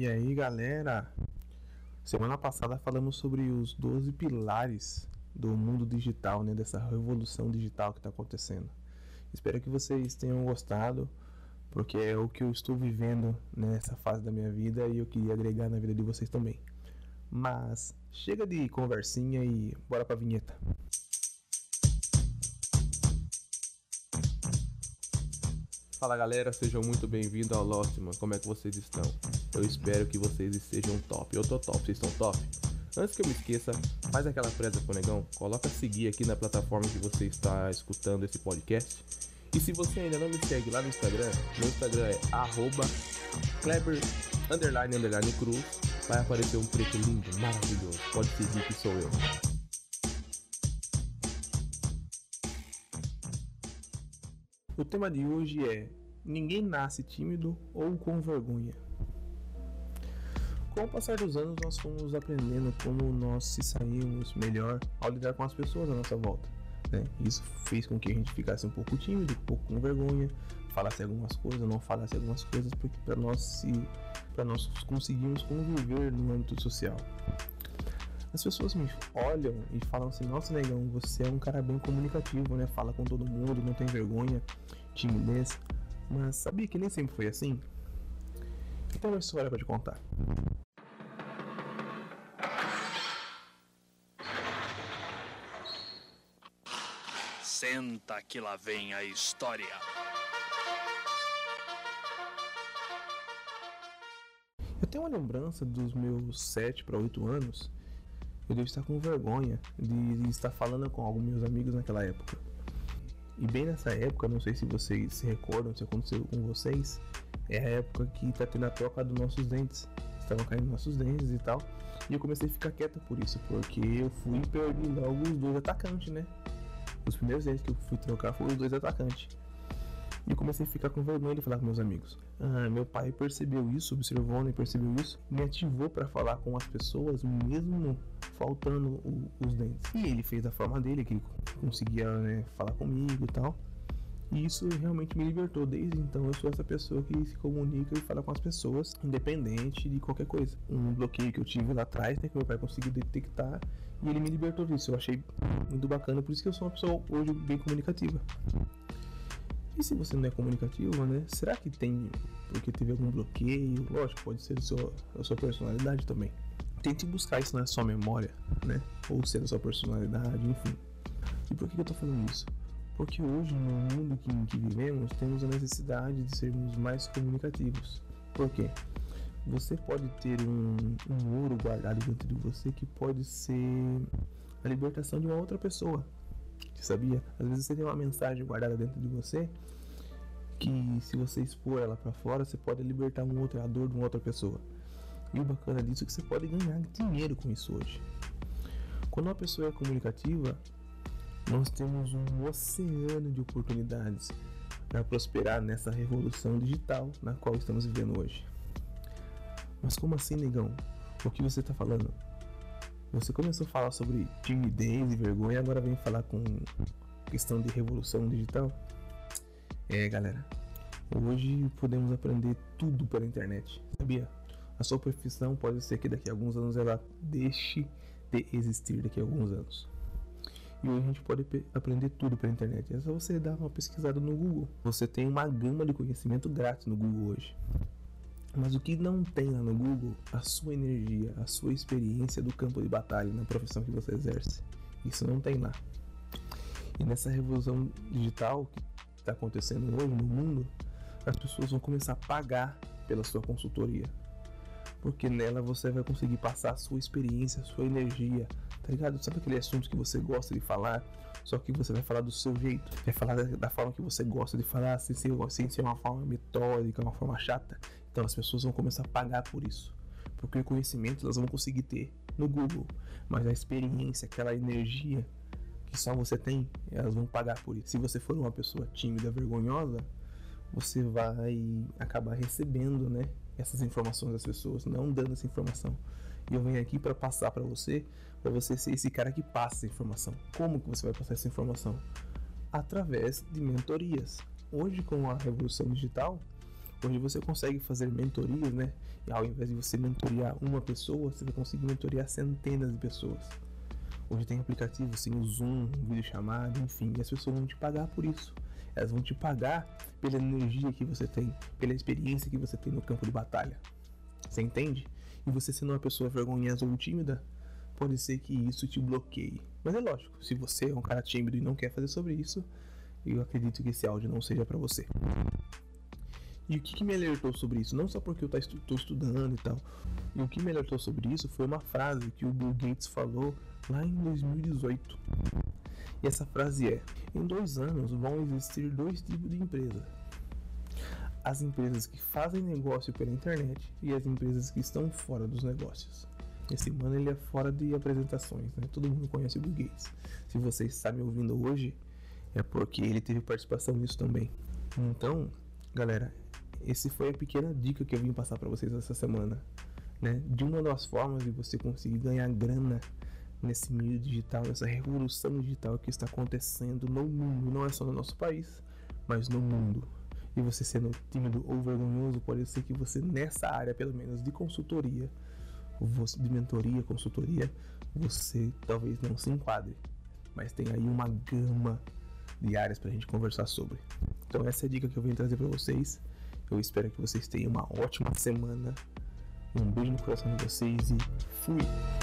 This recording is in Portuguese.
E aí, galera? Semana passada falamos sobre os 12 pilares do mundo digital, né, dessa revolução digital que está acontecendo. Espero que vocês tenham gostado, porque é o que eu estou vivendo nessa fase da minha vida e eu queria agregar na vida de vocês também. Mas chega de conversinha e bora pra vinheta. Fala galera, sejam muito bem-vindos ao Lostman. Como é que vocês estão? Eu espero que vocês estejam top. Eu tô top, vocês estão top? Antes que eu me esqueça, faz aquela presa com o negão, coloca seguir aqui na plataforma que você está escutando esse podcast. E se você ainda não me segue lá no Instagram, meu Instagram é arroba Kleber underline underline cruz. Vai aparecer um preto lindo, maravilhoso. Pode seguir que sou eu. O tema de hoje é Ninguém nasce tímido ou com vergonha. Com o passar dos anos, nós fomos aprendendo como nós se saímos melhor ao lidar com as pessoas à nossa volta. Né? Isso fez com que a gente ficasse um pouco tímido, um pouco com vergonha, falasse algumas coisas, não falasse algumas coisas, porque para nós se, para nós conseguirmos conviver no âmbito social. As pessoas me olham e falam assim: Nossa, negão, você é um cara bem comunicativo, né? Fala com todo mundo, não tem vergonha, timidez. Mas sabia que nem sempre foi assim? Então, uma história para te contar. Senta que lá vem a história. Eu tenho uma lembrança dos meus 7 para 8 anos. Eu devo estar com vergonha de estar falando com alguns meus amigos naquela época. E bem nessa época, não sei se vocês se recordam, se aconteceu com vocês, é a época que tá tendo a troca dos nossos dentes. Estavam caindo nossos dentes e tal. E eu comecei a ficar quieta por isso, porque eu fui perdendo os dois atacantes, né? Os primeiros dentes que eu fui trocar foram os dois atacantes. E eu comecei a ficar com vergonha de falar com meus amigos. Ah, meu pai percebeu isso, observou, né? Percebeu isso, me ativou para falar com as pessoas, mesmo faltando o, os dentes. E ele fez da forma dele, que ele conseguia né, falar comigo e tal. E isso realmente me libertou. Desde então eu sou essa pessoa que se comunica e fala com as pessoas, independente de qualquer coisa. Um bloqueio que eu tive lá atrás, né, que meu pai conseguiu detectar, e ele me libertou disso. Eu achei muito bacana, por isso que eu sou uma pessoa hoje bem comunicativa. E se você não é comunicativo, né? Será que tem porque teve algum bloqueio? Lógico, pode ser a sua personalidade também. Tente buscar isso na sua memória, né? Ou ser a sua personalidade, enfim. E por que eu tô falando isso? Porque hoje, no mundo que, em que vivemos, temos a necessidade de sermos mais comunicativos. Por quê? Você pode ter um, um ouro guardado dentro de você que pode ser a libertação de uma outra pessoa. Sabia? Às vezes você tem uma mensagem guardada dentro de você que se você expor ela para fora, você pode libertar um outro a dor de uma outra pessoa. E o bacana disso é que você pode ganhar dinheiro com isso hoje. Quando uma pessoa é comunicativa, nós temos um oceano de oportunidades para prosperar nessa revolução digital na qual estamos vivendo hoje. Mas como assim, negão? O que você está falando? Você começou a falar sobre timidez e vergonha, agora vem falar com questão de revolução digital? É, galera, hoje podemos aprender tudo pela internet, sabia? A sua profissão pode ser que daqui a alguns anos ela deixe de existir daqui a alguns anos. E hoje a gente pode aprender tudo pela internet. É só você dar uma pesquisada no Google. Você tem uma gama de conhecimento grátis no Google hoje. Mas o que não tem lá no Google, a sua energia, a sua experiência do campo de batalha na profissão que você exerce. Isso não tem lá. E nessa revolução digital que está acontecendo hoje no mundo, as pessoas vão começar a pagar pela sua consultoria. Porque nela você vai conseguir passar a sua experiência, a sua energia, tá ligado? Sabe aquele assunto que você gosta de falar, só que você vai falar do seu jeito, vai falar da, forma que você gosta de falar, sem ser, sem ser uma forma metódica, uma forma chata. Então as pessoas vão começar a pagar por isso. Porque o conhecimento elas vão conseguir ter no Google, mas a experiência, aquela energia que só você tem, elas vão pagar por isso. Se você for uma pessoa tímida, vergonhosa, você vai acabar recebendo, né, essas informações das pessoas, não dando essa informação. E eu venho aqui para passar para você, para você ser esse cara que passa essa informação. Como que você vai passar essa informação? Através de mentorias. Hoje com a revolução digital, Hoje você consegue fazer mentorias, né? E ao invés de você mentorear uma pessoa, você vai conseguir mentorear centenas de pessoas. Hoje tem aplicativos, tem o Zoom, vídeo chamado, enfim, e as pessoas vão te pagar por isso. Elas vão te pagar pela energia que você tem, pela experiência que você tem no campo de batalha. Você entende? E você sendo uma pessoa vergonhosa ou tímida, pode ser que isso te bloqueie. Mas é lógico, se você é um cara tímido e não quer fazer sobre isso, eu acredito que esse áudio não seja para você. E o que, que, me alertou sobre isso? Não só porque eu estou estudando e tal. E o que me alertou sobre isso foi uma frase que o Bill Gates falou lá em 2018. E essa frase é: Em dois anos vão existir dois tipos de empresa. As empresas que fazem negócio pela internet e as empresas que estão fora dos negócios. Esse mano ele é fora de apresentações, né? Todo mundo conhece o Bill Gates. Se você está me ouvindo hoje, é porque ele teve participação nisso também. Então, galera, esse foi a pequena dica que eu vim passar para vocês essa semana, né? De uma das formas de você conseguir ganhar grana nesse meio digital, nessa revolução digital que está acontecendo no mundo, não é só no nosso país, mas no mundo. E você sendo tímido ou vergonhoso, pode ser que você nessa área, pelo menos de consultoria, de mentoria, consultoria, você talvez não se enquadre, mas tem aí uma gama de áreas para a gente conversar sobre. Então essa é a dica que eu venho trazer para vocês. Eu espero que vocês tenham uma ótima semana. Um beijo no coração de vocês e fui!